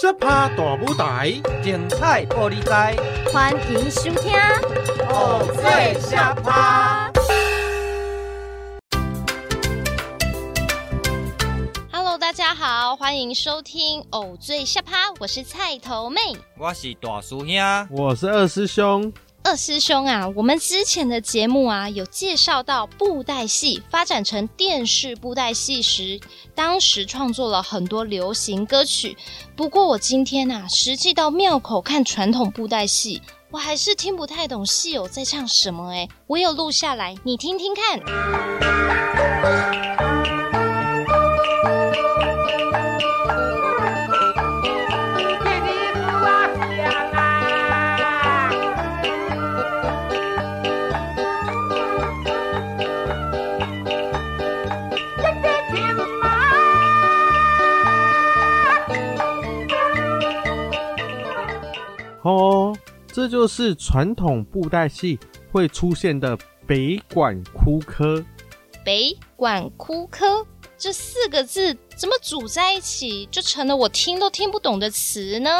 小趴大舞台，精彩玻璃台，欢迎收听《偶最下趴》。Hello，大家好，欢迎收听《偶最下趴》，我是菜头妹，我是大叔兄，我是二师兄。二师兄啊，我们之前的节目啊，有介绍到布袋戏发展成电视布袋戏时，当时创作了很多流行歌曲。不过我今天啊，实际到庙口看传统布袋戏，我还是听不太懂戏友在唱什么。哎，我有录下来，你听听看。哦，这就是传统布袋戏会出现的北管哭科。北管哭科这四个字怎么组在一起，就成了我听都听不懂的词呢？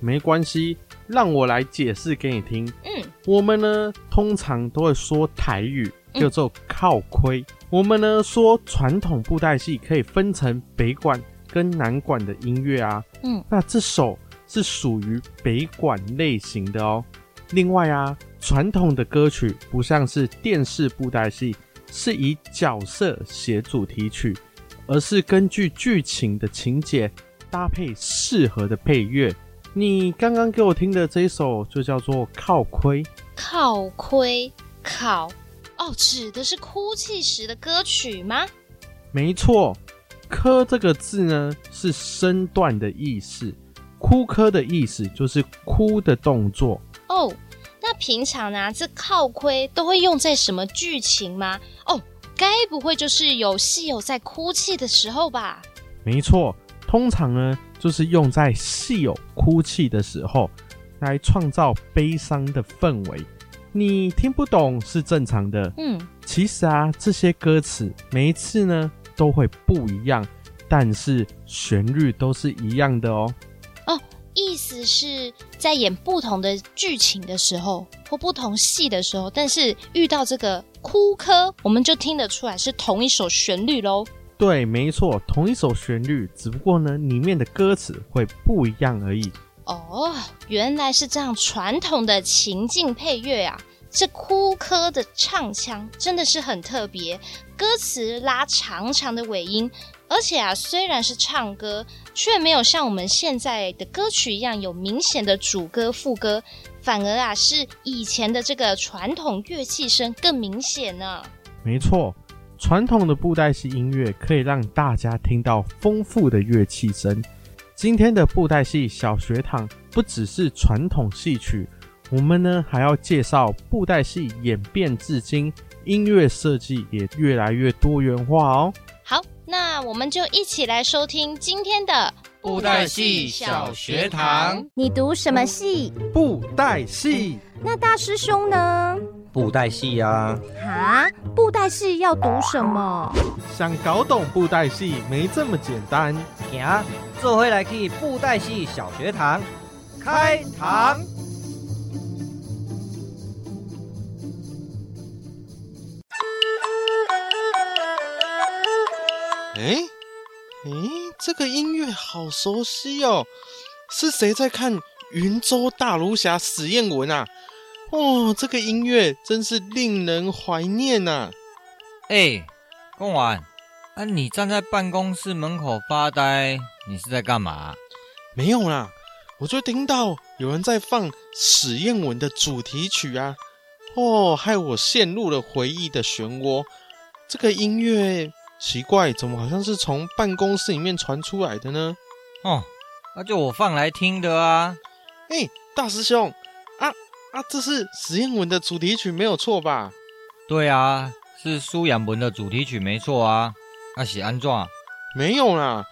没关系，让我来解释给你听。嗯，我们呢通常都会说台语，叫做靠盔。嗯、我们呢说传统布袋戏可以分成北管跟南管的音乐啊。嗯，那这首。是属于北管类型的哦。另外啊，传统的歌曲不像是电视布袋戏，是以角色写主题曲，而是根据剧情的情节搭配适合的配乐。你刚刚给我听的这一首就叫做靠盔。靠盔，靠哦，指的是哭泣时的歌曲吗？没错，科这个字呢是身段的意思。哭科的意思就是哭的动作哦。那平常呢、啊，这靠盔都会用在什么剧情吗？哦，该不会就是有戏友在哭泣的时候吧？没错，通常呢就是用在戏友哭泣的时候，来创造悲伤的氛围。你听不懂是正常的。嗯，其实啊，这些歌词每一次呢都会不一样，但是旋律都是一样的哦。意思是在演不同的剧情的时候，或不同戏的时候，但是遇到这个哭科，我们就听得出来是同一首旋律喽。对，没错，同一首旋律，只不过呢，里面的歌词会不一样而已。哦，原来是这样，传统的情境配乐啊，这哭科的唱腔真的是很特别，歌词拉长长的尾音。而且啊，虽然是唱歌，却没有像我们现在的歌曲一样有明显的主歌副歌，反而啊是以前的这个传统乐器声更明显呢。没错，传统的布袋戏音乐可以让大家听到丰富的乐器声。今天的布袋戏小学堂不只是传统戏曲，我们呢还要介绍布袋戏演变至今，音乐设计也越来越多元化哦。好。那我们就一起来收听今天的布袋戏小学堂。你读什么戏？布袋戏。那大师兄呢？布袋戏呀。啊？布袋戏要读什么？想搞懂布袋戏没这么简单。行，这回来去布袋戏小学堂开堂。哎，哎，这个音乐好熟悉哦！是谁在看《云州大儒侠》史艳文啊？哦，这个音乐真是令人怀念呐、啊！哎，贡丸，啊，你站在办公室门口发呆，你是在干嘛？没有啦，我就听到有人在放史艳文的主题曲啊！哦，害我陷入了回忆的漩涡。这个音乐。奇怪，怎么好像是从办公室里面传出来的呢？哦，那就我放来听的啊！哎，大师兄，啊啊，这是史艳文的主题曲没有错吧？对啊，是苏养文的主题曲没错啊。那是安壮？没有啦，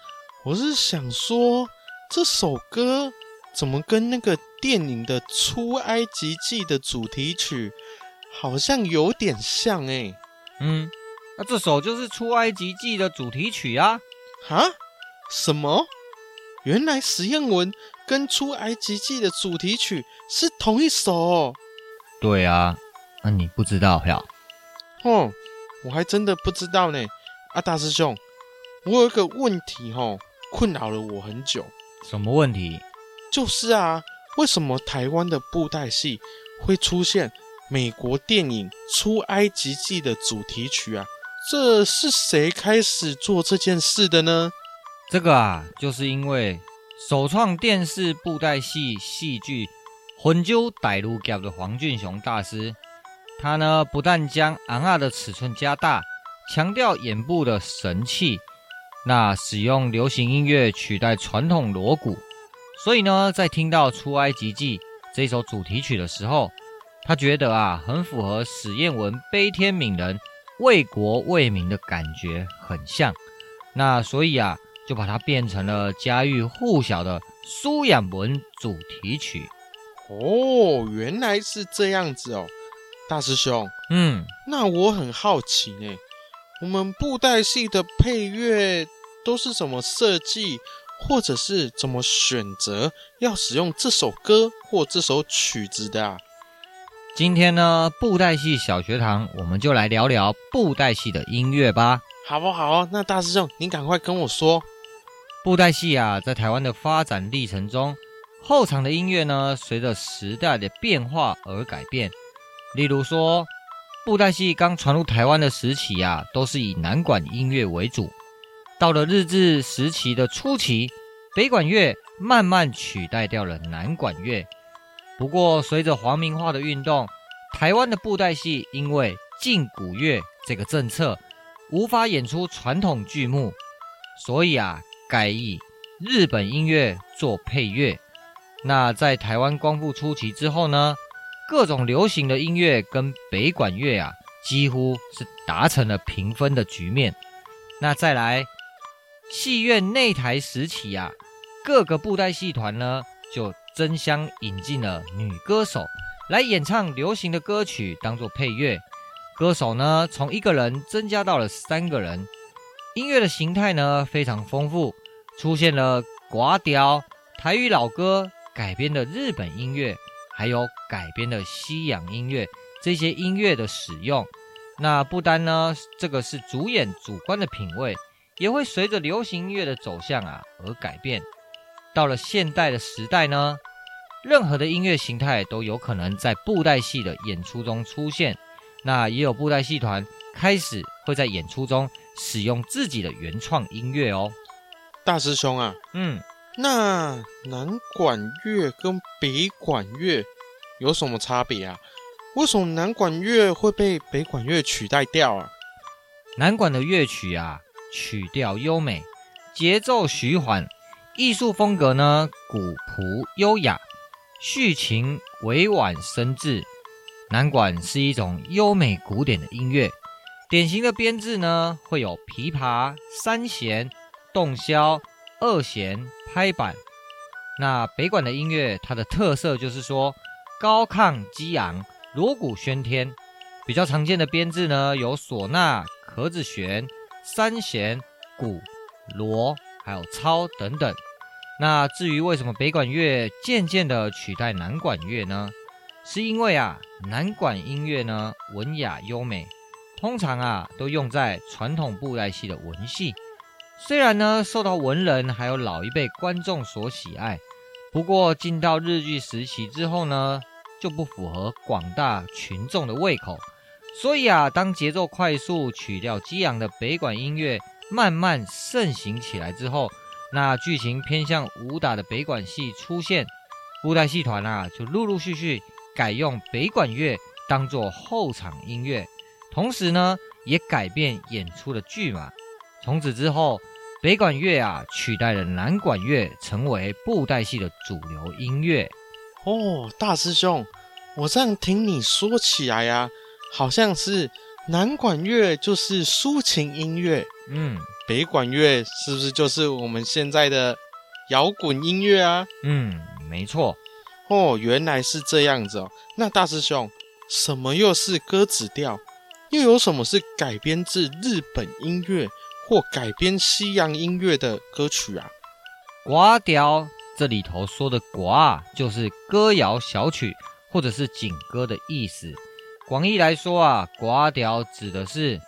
我是想说这首歌怎么跟那个电影的《出埃及记》的主题曲好像有点像哎。嗯。这首就是《出埃及记》的主题曲啊！哈？什么？原来实验文跟出埃及记的主题曲是同一首哦。对啊，那你不知道呀？哦，我还真的不知道呢。啊，大师兄，我有一个问题哦，困扰了我很久。什么问题？就是啊，为什么台湾的布袋戏会出现美国电影《出埃及记》的主题曲啊？这是谁开始做这件事的呢？这个啊，就是因为首创电视布袋戏戏剧《魂揪歹路夹》的黄俊雄大师，他呢不但将昂啊的尺寸加大，强调眼部的神气，那使用流行音乐取代传统锣鼓。所以呢，在听到《出埃及记》这首主题曲的时候，他觉得啊，很符合史艳文悲天悯人、为国为民的感觉，很像。那所以啊，就把它变成了家喻户晓的苏养文主题曲。哦，原来是这样子哦，大师兄。嗯，那我很好奇呢，我们布袋戏的配乐都是怎么设计？或者是怎么选择要使用这首歌或这首曲子的啊？今天呢，布袋戏小学堂，我们就来聊聊布袋戏的音乐吧。好不好？那大师兄，您赶快跟我说。布袋戏啊，在台湾的发展历程中，后场的音乐呢，随着时代的变化而改变。例如说，布袋戏刚传入台湾的时期啊，都是以南管音乐为主。到了日治时期的初期，北管乐慢慢取代掉了南管乐。不过，随着皇民化的运动，台湾的布袋戏因为禁古乐这个政策，无法演出传统剧目，所以啊，改以日本音乐做配乐。那在台湾光复初期之后呢，各种流行的音乐跟北管乐啊，几乎是达成了平分的局面。那再来。戏院内台时期啊，各个布袋戏团呢就争相引进了女歌手来演唱流行的歌曲，当做配乐。歌手呢从一个人增加到了三个人。音乐的形态呢非常丰富，出现了寡调、台语老歌改编的日本音乐，还有改编的西洋音乐。这些音乐的使用，那不单呢这个是主演主观的品味。也会随着流行音乐的走向啊而改变。到了现代的时代呢，任何的音乐形态都有可能在布袋戏的演出中出现。那也有布袋戏团开始会在演出中使用自己的原创音乐哦。大师兄啊，嗯，那南管乐跟北管乐有什么差别啊？为什么南管乐会被北管乐取代掉啊？南管的乐曲啊。曲调优美，节奏徐缓，艺术风格呢古朴优雅，序情委婉深致。南管是一种优美古典的音乐，典型的编制呢会有琵琶、三弦、洞箫、二弦、拍板。那北管的音乐，它的特色就是说高亢激昂，锣鼓喧天。比较常见的编制呢有唢呐、壳子弦。三弦、鼓、锣，还有操等等。那至于为什么北管乐渐渐的取代南管乐呢？是因为啊，南管音乐呢文雅优美，通常啊都用在传统布袋戏的文戏。虽然呢受到文人还有老一辈观众所喜爱，不过进到日剧时期之后呢，就不符合广大群众的胃口。所以啊，当节奏快速、曲调激昂的北管音乐慢慢盛行起来之后，那剧情偏向武打的北管戏出现，布袋戏团啊就陆陆续续改用北管乐当做后场音乐，同时呢也改变演出的剧码。从此之后，北管乐啊取代了南管乐，成为布袋戏的主流音乐。哦，大师兄，我这样听你说起来呀、啊。好像是南管乐就是抒情音乐，嗯，北管乐是不是就是我们现在的摇滚音乐啊？嗯，没错。哦，原来是这样子哦。那大师兄，什么又是歌子调？又有什么是改编自日本音乐或改编西洋音乐的歌曲啊？歌调这里头说的歌啊，就是歌谣小曲或者是景歌的意思。广义来说啊，歌调指的是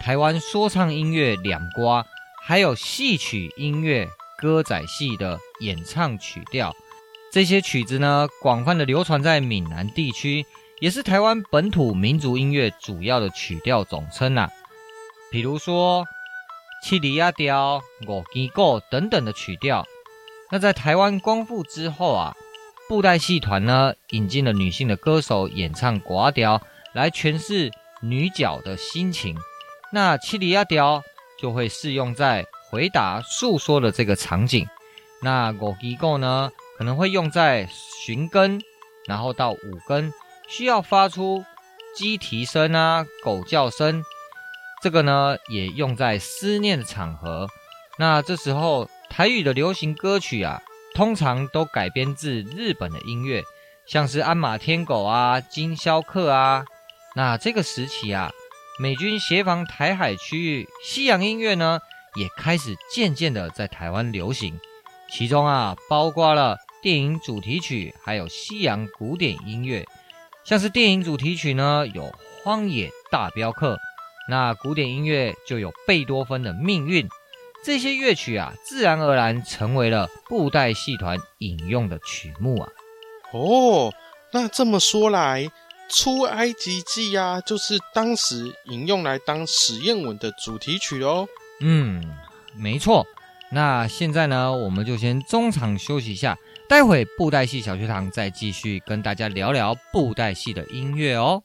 台湾说唱音乐两瓜，还有戏曲音乐歌仔戏的演唱曲调。这些曲子呢，广泛的流传在闽南地区，也是台湾本土民族音乐主要的曲调总称呐。比如说七里亚调、五更鼓等等的曲调。那在台湾光复之后啊，布袋戏团呢引进了女性的歌手演唱歌调，来诠释女角的心情。那七里亚调就会适用在回答诉说的这个场景。那五更鼓呢，可能会用在寻根，然后到五更，需要发出鸡啼声啊、狗叫声。这个呢，也用在思念的场合。那这时候，台语的流行歌曲啊，通常都改编自日本的音乐，像是鞍马天狗啊、今宵客啊。那这个时期啊，美军协防台海区域，西洋音乐呢，也开始渐渐的在台湾流行。其中啊，包括了电影主题曲，还有西洋古典音乐。像是电影主题曲呢，有《荒野大镖客》，那古典音乐就有贝多芬的《命运》。这些乐曲啊，自然而然成为了布袋戏团引用的曲目啊。哦，那这么说来，《出埃及记》呀，就是当时引用来当实验文的主题曲哦。嗯，没错。那现在呢，我们就先中场休息一下，待会布袋戏小学堂再继续跟大家聊聊布袋戏的音乐哦。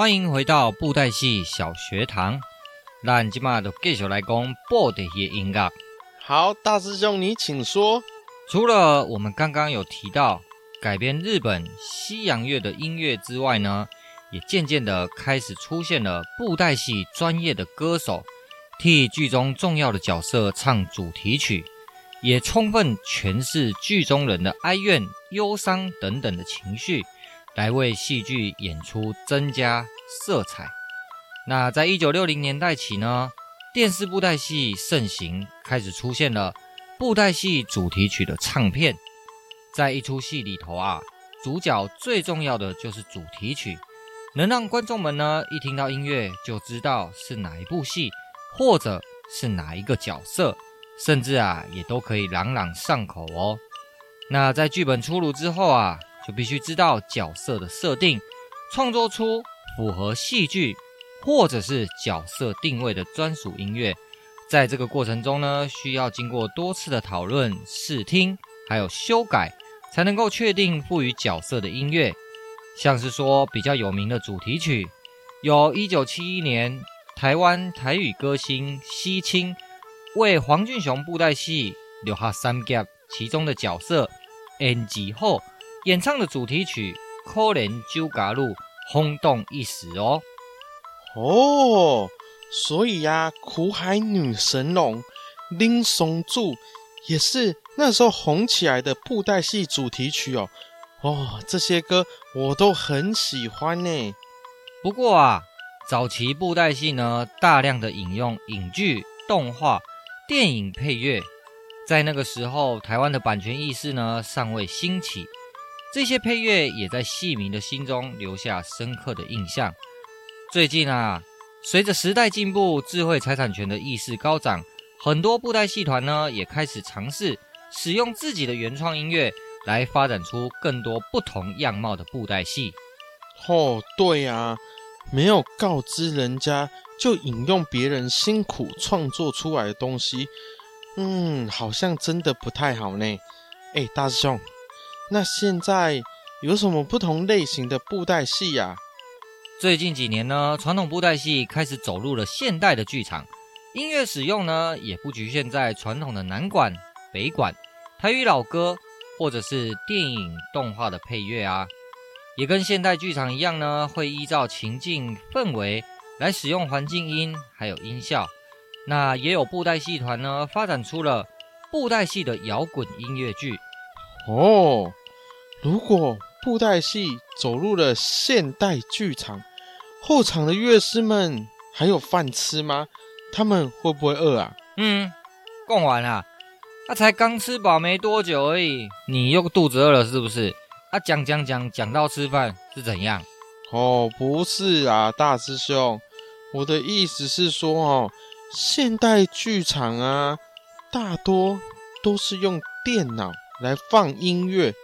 欢迎回到布袋戏小学堂。那今嘛就继续来讲布袋戏音乐。好，大师兄你请说。除了我们刚刚有提到改编日本西洋乐的音乐之外呢，也渐渐的开始出现了布袋戏专业的歌手，替剧中重要的角色唱主题曲，也充分诠释剧中人的哀怨、忧伤等等的情绪。来为戏剧演出增加色彩。那在一九六零年代起呢，电视布袋戏盛行，开始出现了布袋戏主题曲的唱片。在一出戏里头啊，主角最重要的就是主题曲，能让观众们呢一听到音乐就知道是哪一部戏，或者是哪一个角色，甚至啊也都可以朗朗上口哦。那在剧本出炉之后啊。就必须知道角色的设定，创作出符合戏剧或者是角色定位的专属音乐。在这个过程中呢，需要经过多次的讨论、试听，还有修改，才能够确定赋予角色的音乐。像是说比较有名的主题曲，有一九七一年台湾台语歌星西青为黄俊雄布袋戏留下三 gap 其中的角色 NG 后。演唱的主题曲《可怜酒家路》轰动一时哦。哦，所以呀、啊，苦海女神龙林松柱也是那时候红起来的布袋戏主题曲哦。哦，这些歌我都很喜欢呢。不过啊，早期布袋戏呢，大量的引用影剧、动画、电影配乐，在那个时候，台湾的版权意识呢，尚未兴起。这些配乐也在戏迷的心中留下深刻的印象。最近啊，随着时代进步，智慧财产权的意识高涨，很多布袋戏团呢也开始尝试使用自己的原创音乐，来发展出更多不同样貌的布袋戏。哦，对啊，没有告知人家就引用别人辛苦创作出来的东西，嗯，好像真的不太好呢。哎，大师兄。那现在有什么不同类型的布袋戏呀？最近几年呢，传统布袋戏开始走入了现代的剧场，音乐使用呢，也不局限在传统的南管、北管、台语老歌，或者是电影动画的配乐啊，也跟现代剧场一样呢，会依照情境氛围来使用环境音还有音效。那也有布袋戏团呢，发展出了布袋戏的摇滚音乐剧。哦，如果布袋戏走入了现代剧场，后场的乐师们还有饭吃吗？他们会不会饿啊？嗯，讲完了，他、啊、才刚吃饱没多久而已，你又肚子饿了是不是？啊，讲讲讲讲到吃饭是怎样？哦，不是啊，大师兄，我的意思是说哦，现代剧场啊，大多都是用电脑来放音乐，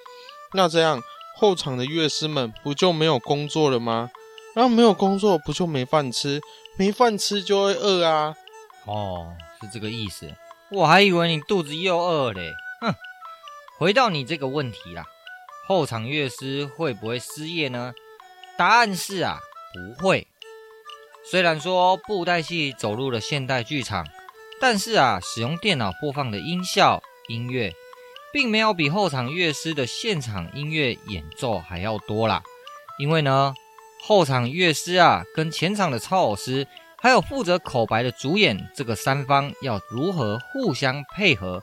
那这样后场的乐师们不就没有工作了吗？然后没有工作不就没饭吃？没饭吃就会饿啊！哦，是这个意思。我还以为你肚子又饿嘞。哼，回到你这个问题啦，后场乐师会不会失业呢？答案是啊，不会。虽然说布袋戏走入了现代剧场，但是啊，使用电脑播放的音效音乐，并没有比后场乐师的现场音乐演奏还要多啦。因为呢。后场乐师啊，跟前场的操偶师，还有负责口白的主演，这个三方要如何互相配合，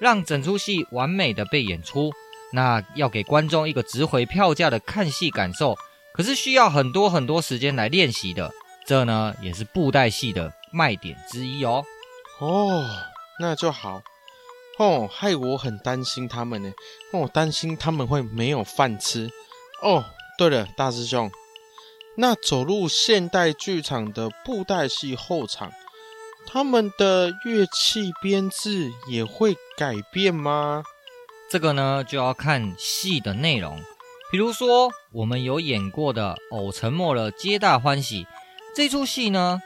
让整出戏完美的被演出？那要给观众一个值回票价的看戏感受，可是需要很多很多时间来练习的。这呢，也是布袋戏的卖点之一哦。哦，那就好。哦，害我很担心他们呢。哦，担心他们会没有饭吃。哦，对了，大师兄。那走入现代剧场的布袋戏后场，他们的乐器编制也会改变吗？这个呢，就要看戏的内容。比如说，我们有演过的《偶沉默了，皆大欢喜》这出戏呢，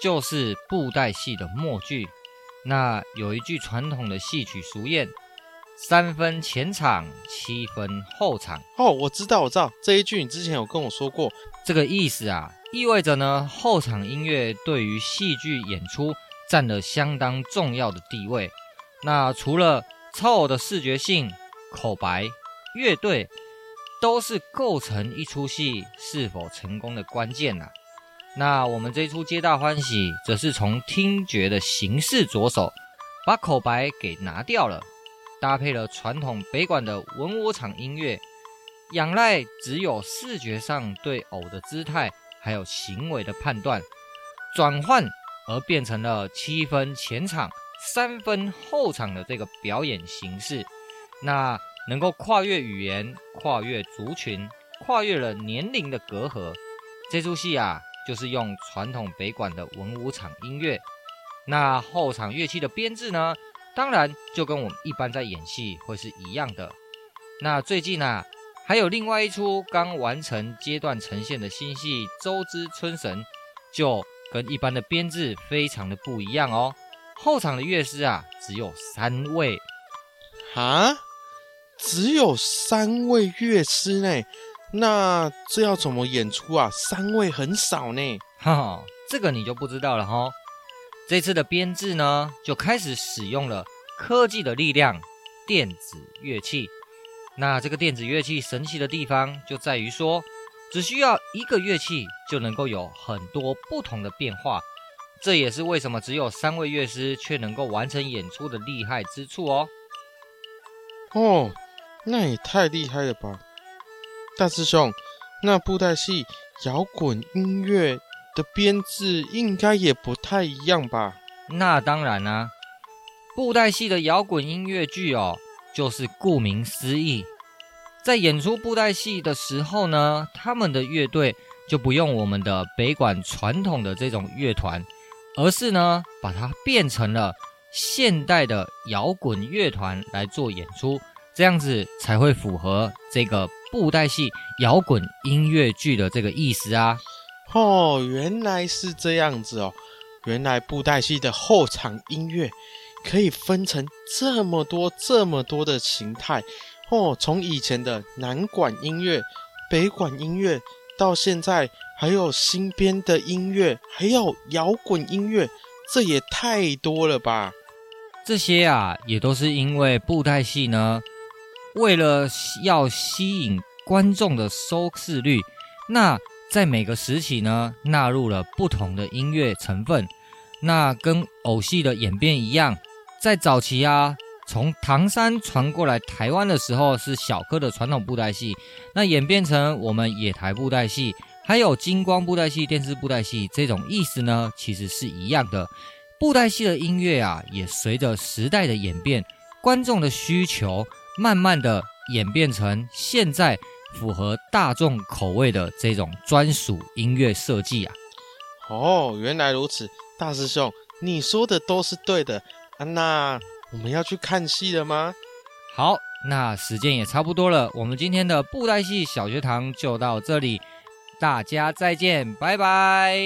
就是布袋戏的默剧。那有一句传统的戏曲俗谚。三分前场，七分后场。哦，我知道，我知道这一句，你之前有跟我说过。这个意思啊，意味着呢，后场音乐对于戏剧演出占了相当重要的地位。那除了操偶的视觉性、口白、乐队，都是构成一出戏是否成功的关键呐、啊。那我们这出《皆大欢喜》，则是从听觉的形式着手，把口白给拿掉了。搭配了传统北管的文武场音乐，仰赖只有视觉上对偶的姿态还有行为的判断转换，而变成了七分前场、三分后场的这个表演形式。那能够跨越语言、跨越族群、跨越了年龄的隔阂。这出戏啊，就是用传统北管的文武场音乐。那后场乐器的编制呢？当然，就跟我们一般在演戏会是一样的。那最近啊，还有另外一出刚完成阶段呈现的新戏《周之春神》，就跟一般的编制非常的不一样哦。后场的乐师啊，只有三位。啊？只有三位乐师呢？那这要怎么演出啊？三位很少呢。哈哈，这个你就不知道了哈、哦。这次的编制呢，就开始使用了科技的力量，电子乐器。那这个电子乐器神奇的地方就在于说，只需要一个乐器就能够有很多不同的变化。这也是为什么只有三位乐师却能够完成演出的厉害之处哦。哦，那也太厉害了吧，大师兄，那布袋戏摇滚音乐。的编制应该也不太一样吧？那当然啦、布袋戏的摇滚音乐剧哦，就是顾名思义，在演出布袋戏的时候呢，他们的乐队就不用我们的北管传统的这种乐团，而是呢，把它变成了现代的摇滚乐团来做演出，这样子才会符合这个布袋戏摇滚音乐剧的这个意思啊。哦，原来是这样子哦！原来布袋戏的后场音乐可以分成这么多、这么多的形态哦。从以前的南管音乐、北管音乐，到现在还有新编的音乐，还有摇滚音乐，这也太多了吧？这些啊，也都是因为布袋戏呢，为了要吸引观众的收视率，那在每个时期呢，纳入了不同的音乐成分。那跟偶戏的演变一样，在早期啊，从唐山传过来台湾的时候是小哥的传统布袋戏，那演变成我们野台布袋戏，还有金光布袋戏、电视布袋戏这种意思呢，其实是一样的。布袋戏的音乐啊，也随着时代的演变，观众的需求，慢慢的演变成现在符合大众口味的这种专属音乐设计啊。哦，原来如此，大师兄，你说的都是对的啊。娜我们要去看戏了吗？好，那时间也差不多了，我们今天的布袋戏小学堂就到这里，大家再见，拜拜。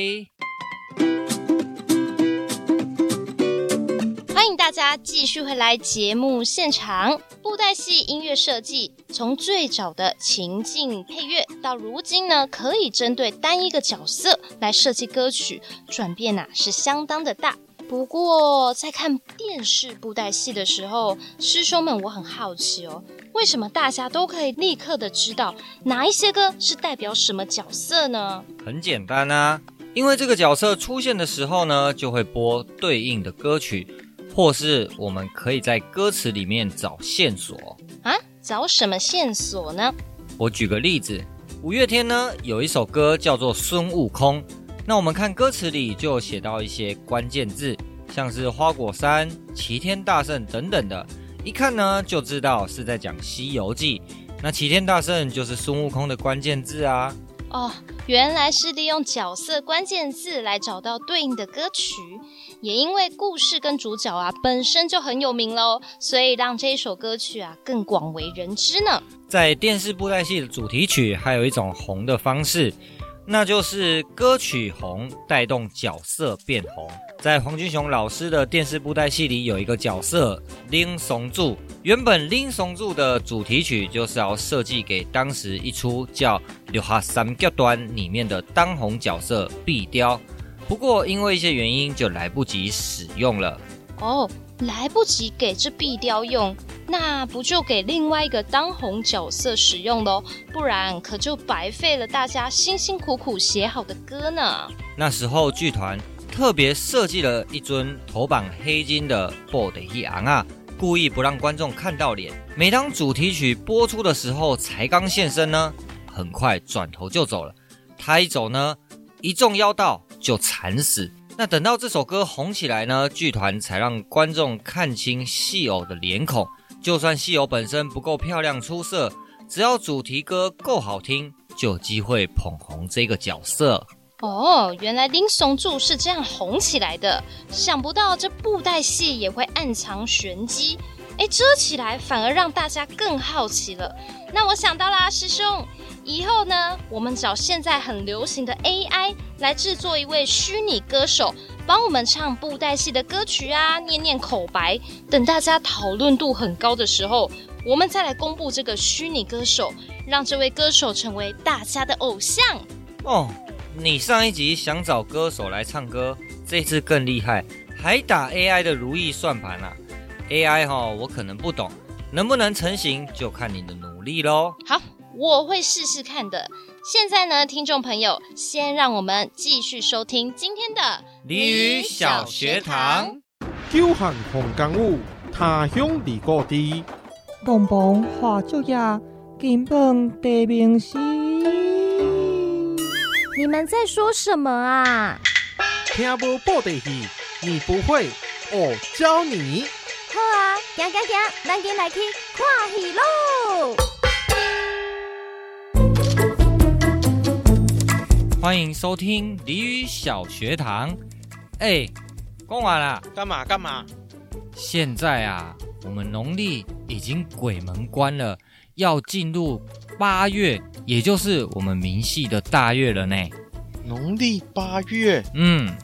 欢迎大家继续回来节目现场，布袋戏音乐设计从最早的情境配乐，到如今呢，可以针对单一个角色来设计歌曲，转变呐、是相当的大。不过在看电视布袋戏的时候，师兄们我很好奇哦，为什么大家都可以立刻的知道哪一些歌是代表什么角色呢？很简单啊，因为这个角色出现的时候呢，就会播对应的歌曲。或是我们可以在歌词里面找线索啊？找什么线索呢？我举个例子，五月天呢有一首歌叫做《孙悟空》，那我们看歌词里就写到一些关键字，像是花果山、齐天大圣等等的，一看呢就知道是在讲《西游记》。那齐天大圣就是孙悟空的关键字啊。哦，原来是利用角色关键字来找到对应的歌曲。也因为故事跟主角啊本身就很有名喽，所以让这一首歌曲啊更广为人知呢。在电视布袋戏的主题曲，还有一种红的方式，那就是歌曲红带动角色变红。在黄俊雄老师的电视布袋戏里，有一个角色拎松柱，原本拎松柱的主题曲就是要设计给当时一出叫《六合三脚端》里面的当红角色碧雕。不过，因为一些原因，就来不及使用了。哦，来不及给这壁雕用，那不就给另外一个当红角色使用喽？不然可就白费了大家辛辛苦苦写好的歌呢。那时候剧团特别设计了一尊头绑黑金的布袋戏昂啊，故意不让观众看到脸。每当主题曲播出的时候，才刚现身呢，很快转头就走了。他一走呢，一众妖道。就惨死。那等到这首歌红起来呢，剧团才让观众看清戏偶的脸孔。就算戏偶本身不够漂亮出色，只要主题歌够好听，就有机会捧红这个角色。哦，原来拎松柱是这样红起来的。想不到这布袋戏也会暗藏玄机，哎，遮起来反而让大家更好奇了。那我想到啦，师兄。以后呢，我们找现在很流行的 AI 来制作一位虚拟歌手，帮我们唱布袋戏的歌曲啊，念念口白。等大家讨论度很高的时候，我们再来公布这个虚拟歌手，让这位歌手成为大家的偶像。哦，你上一集想找歌手来唱歌，这次更厉害，还打 AI 的如意算盘啊！AI 哈，我可能不懂，能不能成型就看你的努力喽。好。我会试试看的。现在呢，听众朋友，先让我们继续收听今天的《鲤鱼小学堂》。久旱逢甘雨，他乡遇故知。东风化作叶，金榜题名时。你们在说什么啊？听不布袋戏，你不会，我教你。好啊，行行行，咱今来去看戏喽。欢迎收听《鲤鱼小学堂》。哎，讲完了，干嘛干嘛？现在啊，我们农历已经鬼门关了，要进入八月，也就是我们明系的大月了呢。农历八月，嗯，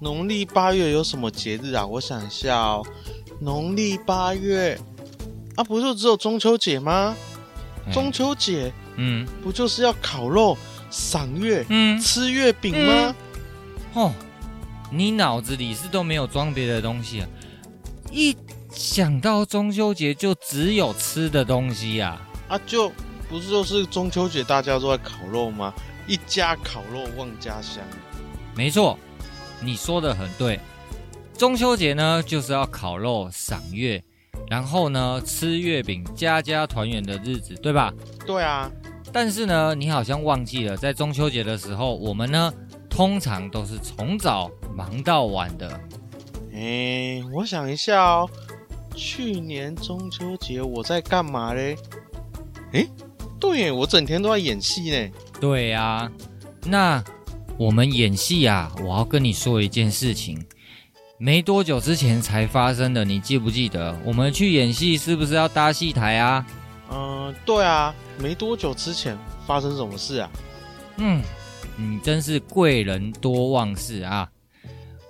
农历八月有什么节日啊？我想一下哦，农历八月啊，不就只有中秋节吗？哎、中秋节，嗯，不就是要烤肉？赏月，嗯，吃月饼吗？嗯、哦，你脑子里是都没有装别的东西啊？一想到中秋节就只有吃的东西啊？啊，就不是就是中秋节大家都在烤肉吗？一家烤肉望家乡。没错，你说的很对。中秋节呢，就是要烤肉赏月，然后呢吃月饼，家家团圆的日子，对吧？对啊。但是呢，你好像忘记了，在中秋节的时候，我们呢通常都是从早忙到晚的。哎，我想一下哦，去年中秋节我在干嘛嘞？哎，对耶，我整天都在演戏呢。对呀，那我们演戏啊，我要跟你说一件事情，没多久之前才发生的，你记不记得？我们去演戏是不是要搭戏台啊？嗯，对啊。没多久之前发生什么事啊？嗯，你真是贵人多忘事啊！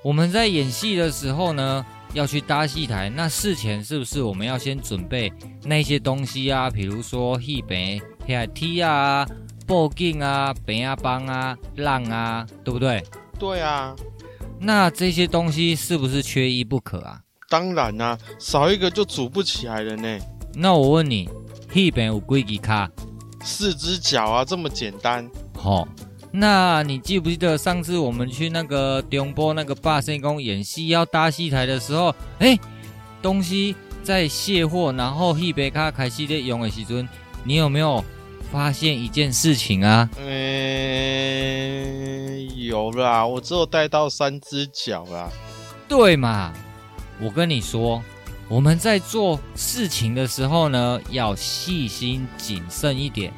我们在演戏的时候呢，要去搭戏台，那事前是不是我们要先准备那些东西啊？比如说戏棚、黑梯啊、布景啊、饼啊、帮啊、浪啊，对不对？对啊。那这些东西是不是缺一不可啊？当然啦、啊，少一个就组不起来了呢。那我问你。戏边有几支脚？四只脚啊，这么简单。好、哦，那你记不记得上次我们去那个中波那个百圣宫演戏要搭戏台的时候，哎，东西在卸货，然后戏边卡开始在用的时阵，你有没有发现一件事情啊？嗯，有啦，我只有带到三只脚啦。对嘛？我跟你说。我们在做事情的时候呢，要细心谨慎一点。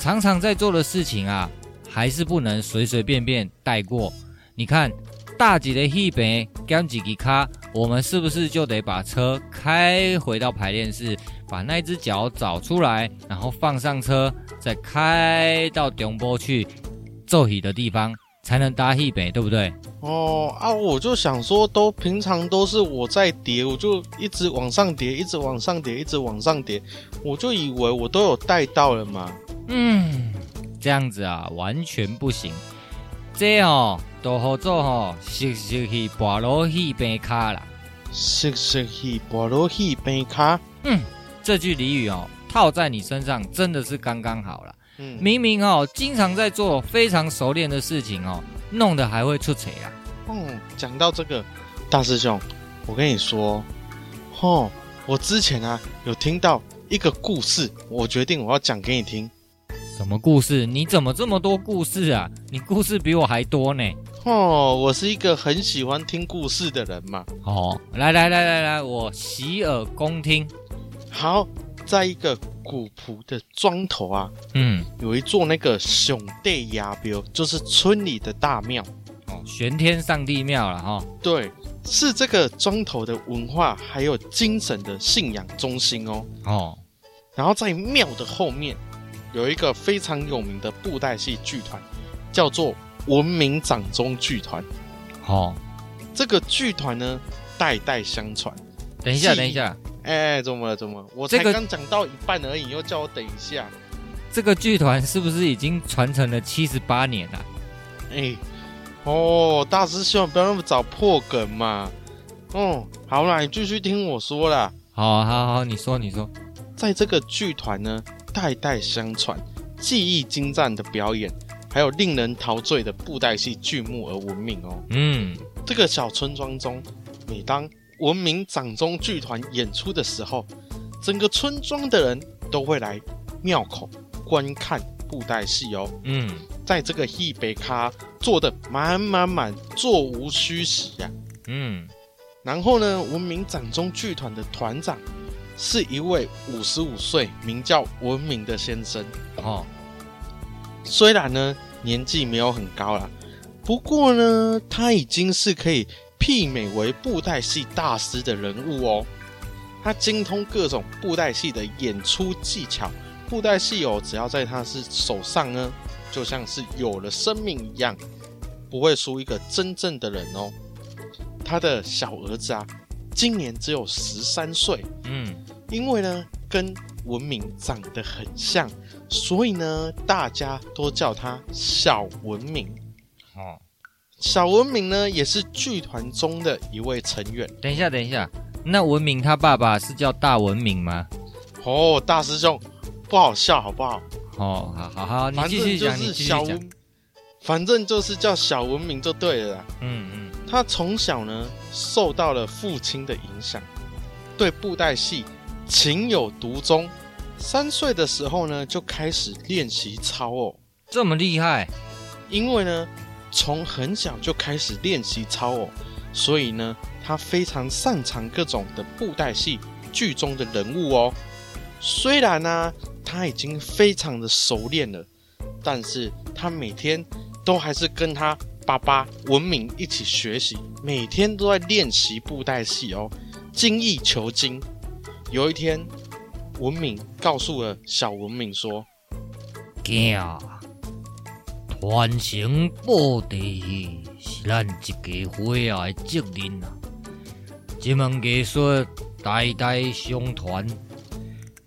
常常在做的事情啊，还是不能随随便便带过。你看，大姐的戏棚减几级卡，我们是不是就得把车开回到排练室，把那只脚找出来，然后放上车，再开到中波去做戏的地方？才能搭戏棚，对不对？哦啊，我就想说，都平常都是我在叠，我就一直往上叠，一直往上叠，一直往上叠，我就以为我都有带到了嘛。嗯，这样子啊，完全不行。这哦，都好做哦，熟熟去跋落戏棚卡啦。熟熟去跋落戏棚卡。嗯，这句俚语哦，套在你身上真的是刚刚好了。嗯，明明哦，经常在做非常熟练的事情哦，弄得还会出错啊。嗯，讲到这个，大师兄，我跟你说，哦，我之前啊有听到一个故事，我决定我要讲给你听。什么故事？你怎么这么多故事啊？你故事比我还多呢。哦，我是一个很喜欢听故事的人嘛。哦，来来来来来，我洗耳恭听。好。在一个古朴的庄头啊，嗯，有一座那个上帝爷庙，就是村里的大庙哦，玄天上帝庙了哈、哦。对，是这个庄头的文化还有精神的信仰中心哦。哦，然后在庙的后面有一个非常有名的布袋戏剧团，叫做文明掌中剧团。哦，这个剧团呢，代代相传。等一下，等一下。哎，怎么了？怎么了？我才刚讲到一半而已，又叫我等一下。这个剧团是不是已经传承了七十八年了？哎，哦，大师兄，不要那么早破梗嘛。哦，好啦，你继续听我说啦。好，好，好，你说，你说，在这个剧团呢，代代相传，技艺精湛的表演，还有令人陶醉的布袋戏剧目而闻名哦。嗯，这个小村庄中，每当文明掌中剧团演出的时候，整个村庄的人都会来庙口观看布袋戏哦。嗯，在这个戏北咖坐的满满满，座无虚席呀。嗯，然后呢，文明掌中剧团的团长是一位五十五岁，名叫文明的先生。哦，虽然呢年纪没有很高了，不过呢他已经是可以。媲美为布袋戏大师的人物哦，他精通各种布袋戏的演出技巧。布袋戏哦，只要在他是手上呢，就像是有了生命一样，不会输一个真正的人哦。他的小儿子啊，今年只有十三岁，嗯，因为呢跟文明长得很像，所以呢大家都叫他小文明。哦。小文明呢，也是剧团中的一位成员。等一下，等一下，那文明他爸爸是叫大文明吗？哦，大师兄，不好笑好不好？哦，好好好，你继续讲，你继续讲。反正就是叫小文明就对了啦。嗯嗯，他从小呢受到了父亲的影响，对布袋戏情有独钟。三岁的时候呢就开始练习操哦，这么厉害？因为呢从很小就开始练习操偶，所以呢他非常擅长各种的布袋戏剧中的人物哦。虽然呢、他已经非常的熟练了，但是他每天。都还是跟他爸爸文明一起学习，每天都在练习布袋戏哦，精益求精。有一天，文明告诉了小文明说：“囝，传承布袋戏是咱一家伙仔的责任啊！这门艺术代代相传，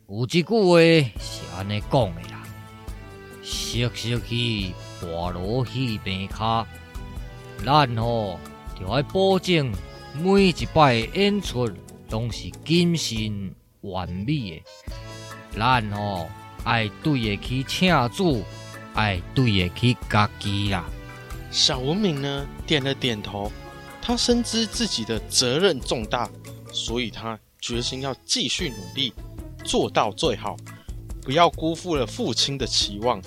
有一句话是安尼讲的啦：识识去。”大锣戏边卡，咱吼就要保证每一摆演出拢是谨慎完美的。咱吼爱对得起请主，爱对得起家己啦。小文明呢点了点头，他深知自己的责任重大，所以他决心要继续努力，做到最好，不要辜负了父亲的期望。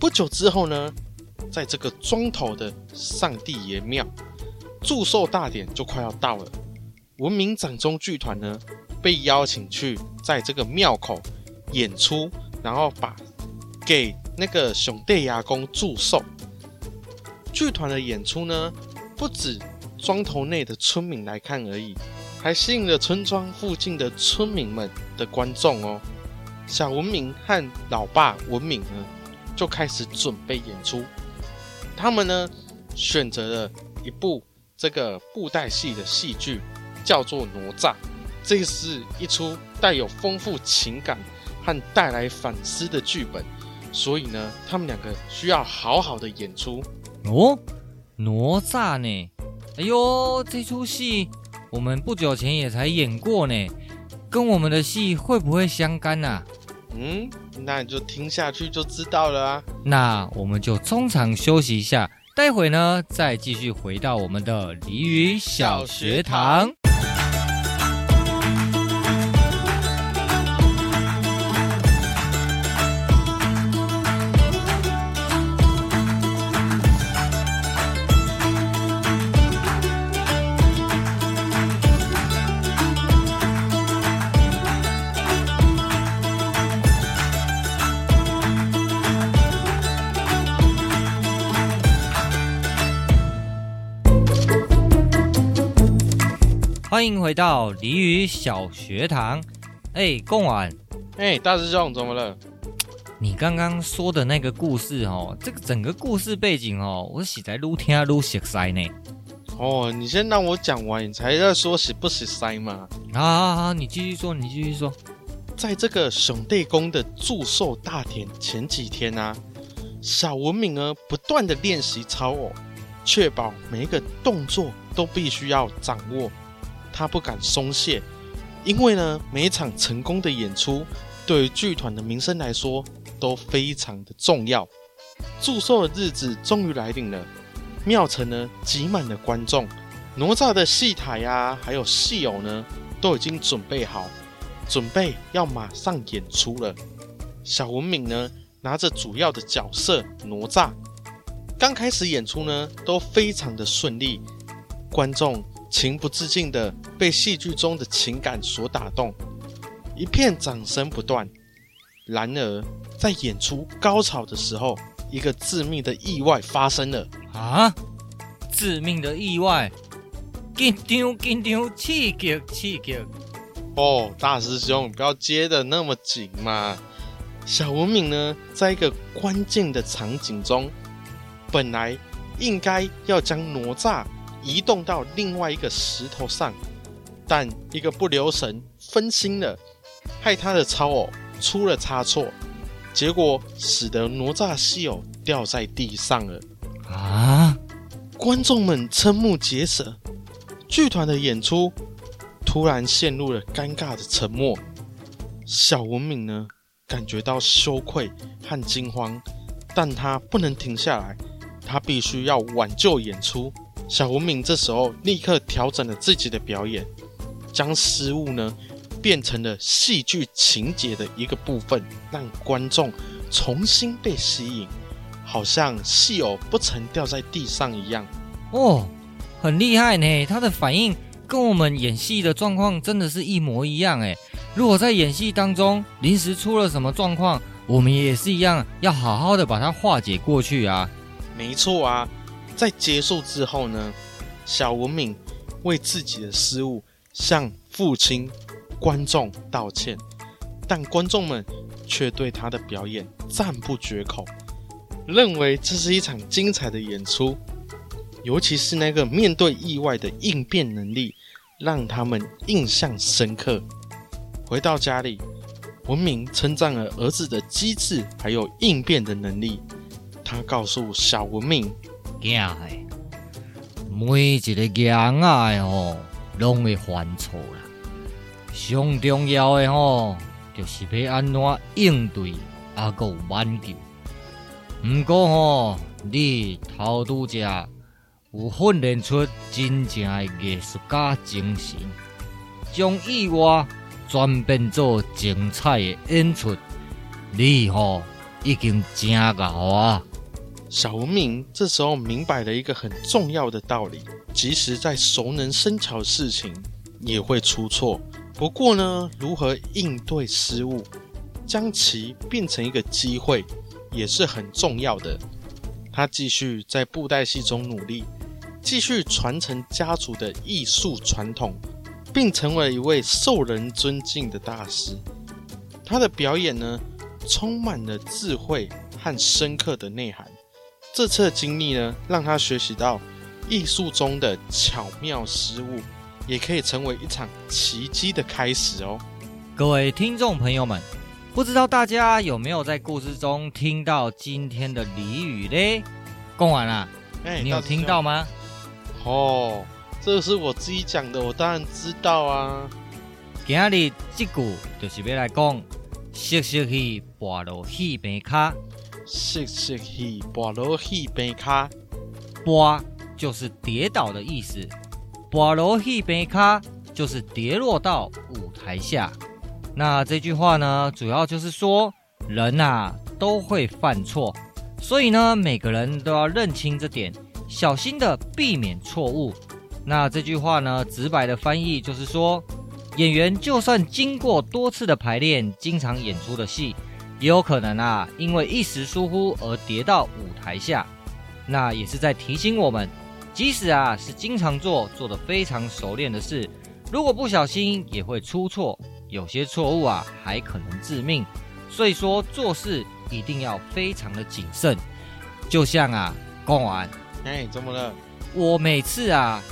不久之后呢，在这个庄头的上帝爷庙，祝寿大典就快要到了。文明掌中剧团呢，被邀请去在这个庙口演出，然后把给那个兄弟阿公祝寿。剧团的演出呢，不止庄头内的村民来看而已，还吸引了村庄附近的村民们的观众哦。小文明和老爸文明呢，就开始准备演出，他们呢选择了一部这个布袋戏的戏剧，叫做《哪吒》。这是一出带有丰富情感和带来反思的剧本，所以呢，他们两个需要好好的演出。哦，哪吒呢？哎呦，这出戏我们不久前也才演过呢，跟我们的戏会不会相干啊？嗯，那你就听下去就知道了啊。那我们就中场休息一下，待会呢再继续回到我们的鲤鱼小学堂。欢迎回到俚语小学堂。哎，贡晚，哎，大师兄，怎么了？你刚刚说的那个故事哦，这个整个故事背景哦，我实在越听越熟悉呢。哦，你先让我讲完，你才在说熟不熟悉嘛？好好好，你继续说，你继续说。在这个兄弟宫的祝寿大典前几天啊，小文明呢不断的练习操偶，确保每一个动作都必须要掌握。他不敢松懈，因为呢，每一场成功的演出，对于剧团的名声来说都非常的重要。祝寿的日子终于来临了，庙城呢挤满了观众，哪吒的戏台啊，还有戏偶呢，都已经准备好，准备要马上演出了。小文敏呢，拿着主要的角色哪吒，刚开始演出呢，都非常的顺利，观众。情不自禁地被戏剧中的情感所打动，一片掌声不断。然而，在演出高潮的时候，一个致命的意外发生了。啊！致命的意外！紧张紧张，刺激刺激！哦，大师兄，不要接的那么紧嘛。小文明呢，在一个关键的场景中，本来应该要将哪吒。移动到另外一个石头上，但一个不留神分心了，害他的超偶出了差错，结果使得哪吒西偶掉在地上了。啊！观众们瞠目结舌，剧团的演出突然陷入了尴尬的沉默。小文敏呢，感觉到羞愧和惊慌，但他不能停下来，他必须要挽救演出。小文敏这时候立刻调整了自己的表演，将失误呢变成了戏剧情节的一个部分，让观众重新被吸引，好像戏偶不曾掉在地上一样。哦，很厉害呢！他的反应跟我们演戏的状况真的是一模一样诶。如果在演戏当中临时出了什么状况，我们也是一样，要好好的把它化解过去啊。没错啊，在结束之后呢，小文敏为自己的失误向父亲、观众道歉，但观众们却对他的表演赞不绝口，认为这是一场精彩的演出，尤其是那个面对意外的应变能力，让他们印象深刻。回到家里，文明称赞了儿子的机智，还有应变的能力。他告诉小文明：“囝嘿，每一个囝仔吼，拢会犯错啦。上重要的吼，就是要安怎应对，阿个挽救。不过吼，你头拄只有训练出真正的艺术家精神，将意外。”转变做精彩的演出，你吼已经真好啊！小文明这时候明白了一个很重要的道理：即使在熟能生巧的事情，也会出错。不过呢，如何应对失误，将其变成一个机会，也是很重要的。他继续在布袋戏中努力，继续传承家族的艺术传统。并成为一位受人尊敬的大师。他的表演呢，充满了智慧和深刻的内涵。这次的经历呢，让他学习到艺术中的巧妙失误，也可以成为一场奇迹的开始哦。各位听众朋友们，不知道大家有没有在故事中听到今天的俚语嘞？讲完了，哎，你有听到吗？哦。这是我自己讲的，我当然知道啊。今日这句就是要来讲，熟熟去跋落戏边卡，熟熟去跋落戏棚卡，跋就是跌倒的意思，跋落戏棚卡就是跌落到舞台下。那这句话呢，主要就是说人呐、啊、都会犯错，所以呢，每个人都要认清这点，小心的避免错误。那这句话呢，直白的翻译就是说，演员就算经过多次的排练，经常演出的戏，也有可能啊，因为一时疏忽而跌到舞台下。那也是在提醒我们，即使啊是经常做、做得非常熟练的事，如果不小心也会出错，有些错误啊还可能致命。所以说做事一定要非常的谨慎。就像啊，公完，哎，怎么了？我每次啊。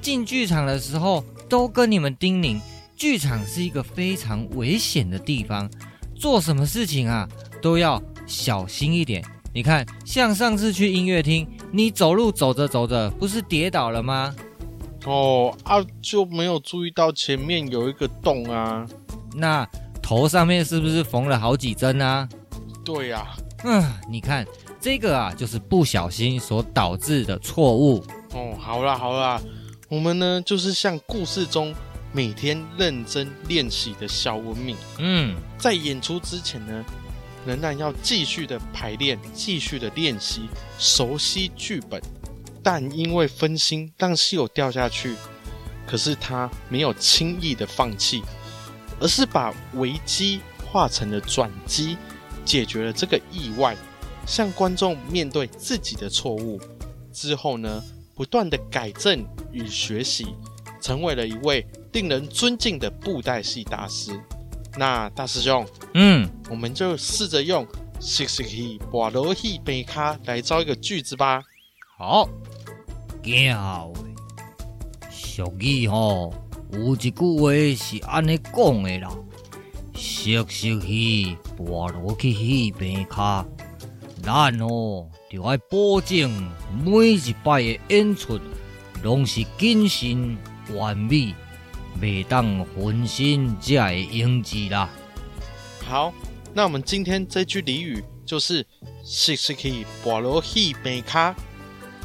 进剧场的时候，都跟你们叮咛，剧场是一个非常危险的地方，做什么事情啊都要小心一点。你看，像上次去音乐厅，你走路走着走着，不是跌倒了吗？哦啊，就没有注意到前面有一个洞啊。那头上面是不是缝了好几针啊？对呀。嗯，你看这个啊，就是不小心所导致的错误。哦，好啦好啦。我们呢，就是像故事中每天认真练习的小文明。嗯，在演出之前呢，仍然要继续的排练，继续的练习，熟悉剧本。但因为分心，让戏友掉下去。可是他没有轻易的放弃，而是把危机化成了转机，解决了这个意外，向观众面对自己的错误之后呢，不断的改正与学习，成为了一位令人尊敬的布袋戏大师。那大师兄，嗯，我们就试着用“熟熟去跋落戏贝卡”来造一个句子吧。好，惊好。俗语吼，有一句话是安尼讲的啦：“熟熟去跋落去戏棚卡，咱哦，就要保证每一摆的演出拢是精神完美，袂当分心才会用字啦。好，那我们今天这句俚语就是“细细去拔落去白卡”。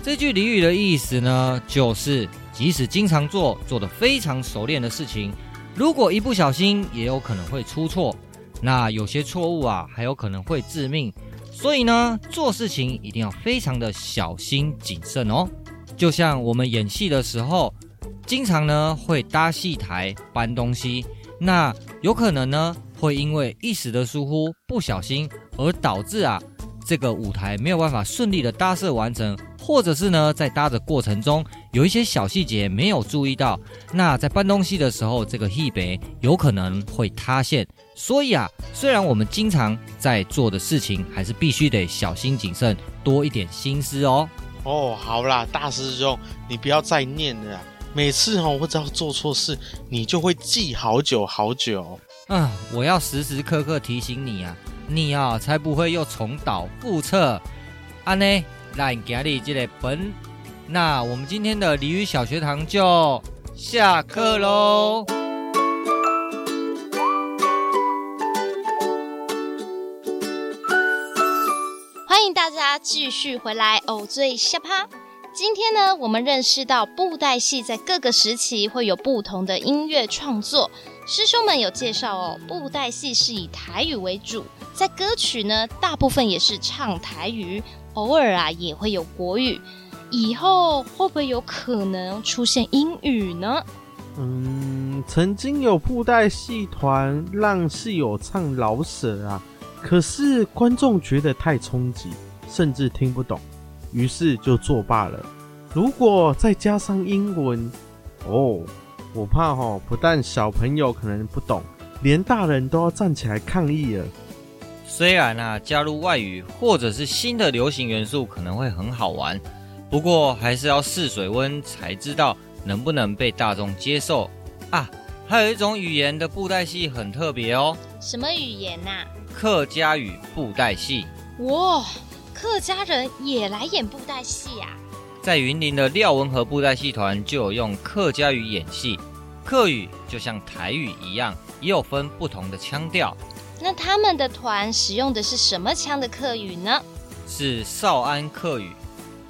这句俚语的意思呢，就是即使经常做做得非常熟练的事情，如果一不小心，也有可能会出错。那有些错误啊，还有可能会致命。所以呢，做事情一定要非常的小心谨慎哦。就像我们演戏的时候，经常呢会搭戏台搬东西，那有可能呢会因为一时的疏忽，不小心而导致啊这个舞台没有办法顺利的搭设完成，或者是呢在搭的过程中有一些小细节没有注意到，那在搬东西的时候，这个戏北有可能会塌陷。所以啊，虽然我们经常在做的事情，还是必须得小心谨慎，多一点心思哦。哦，好啦，大师兄，你不要再念了。每次哦，我只要做错事，你就会记好久好久。啊，我要时时刻刻提醒你啊，你啊才不会又重蹈覆辙。安呢，来给你这个本，那我们今天的俚语小学堂就下课喽。欢迎大家继续回来偶最下趴。今天呢，我们认识到布袋戏在各个时期会有不同的音乐创作。师兄们有介绍哦，布袋戏是以台语为主，在歌曲呢，大部分也是唱台语，偶尔啊也会有国语。以后会不会有可能出现英语呢？嗯，曾经有布袋戏团让戏友唱老舍啊，可是观众觉得太冲击。甚至听不懂，于是就作罢了。如果再加上英文，哦，我怕哦，不但小朋友可能不懂，连大人都要站起来抗议了。虽然啊，加入外语或者是新的流行元素可能会很好玩，不过还是要试水温才知道能不能被大众接受啊。还有一种语言的布袋戏很特别哦。什么语言呐、啊？客家语布袋戏。哇！客家人也来演布袋戏呀、啊！在云林的廖文和布袋戏团就有用客家语演戏，客语就像台语一样，也有分不同的腔调。那他们的团使用的是什么腔的客语呢？是少安客语。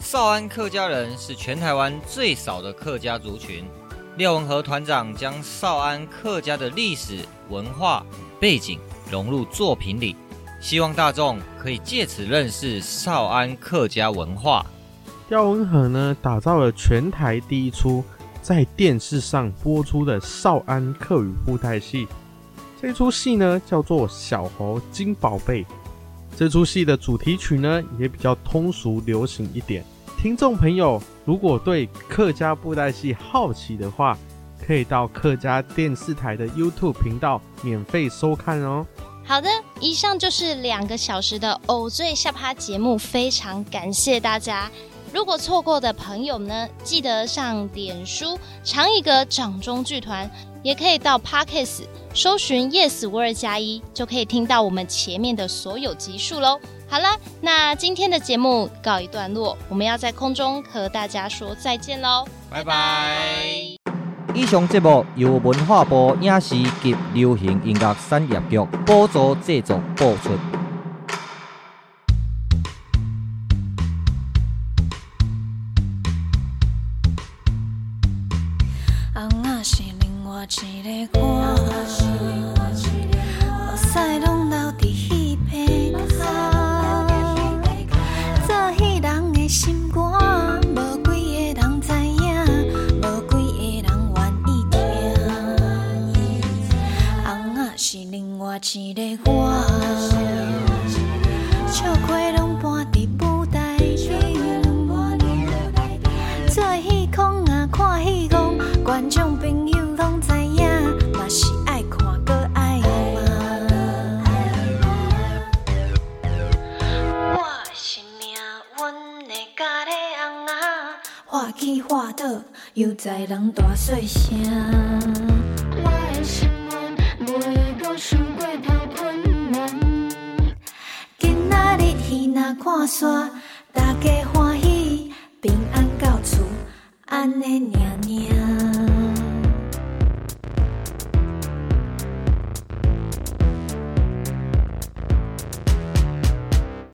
少安客家人是全台湾最少的客家族群。廖文和团长将少安客家的历史文化背景融入作品里。希望大众可以借此认识少安客家文化。廖文和呢，打造了全台第一出在电视上播出的少安客语布袋戏。这出戏呢，叫做《小猴金宝贝》。这出戏的主题曲呢，也比较通俗流行一点。听众朋友，如果对客家布袋戏好奇的话，可以到客家电视台的 YouTube 频道免费收看哦。好的，以上就是两个小时的偶最下趴节目，非常感谢大家。如果错过的朋友呢，记得上点书尝一个掌中剧团，也可以到 Podcast 搜寻 Yes 五二加一，就可以听到我们前面的所有集数喽。好了，那今天的节目告一段落，我们要在空中和大家说再见喽，拜拜。以上节目由文化部影视及流行音乐产业局补助制作播出。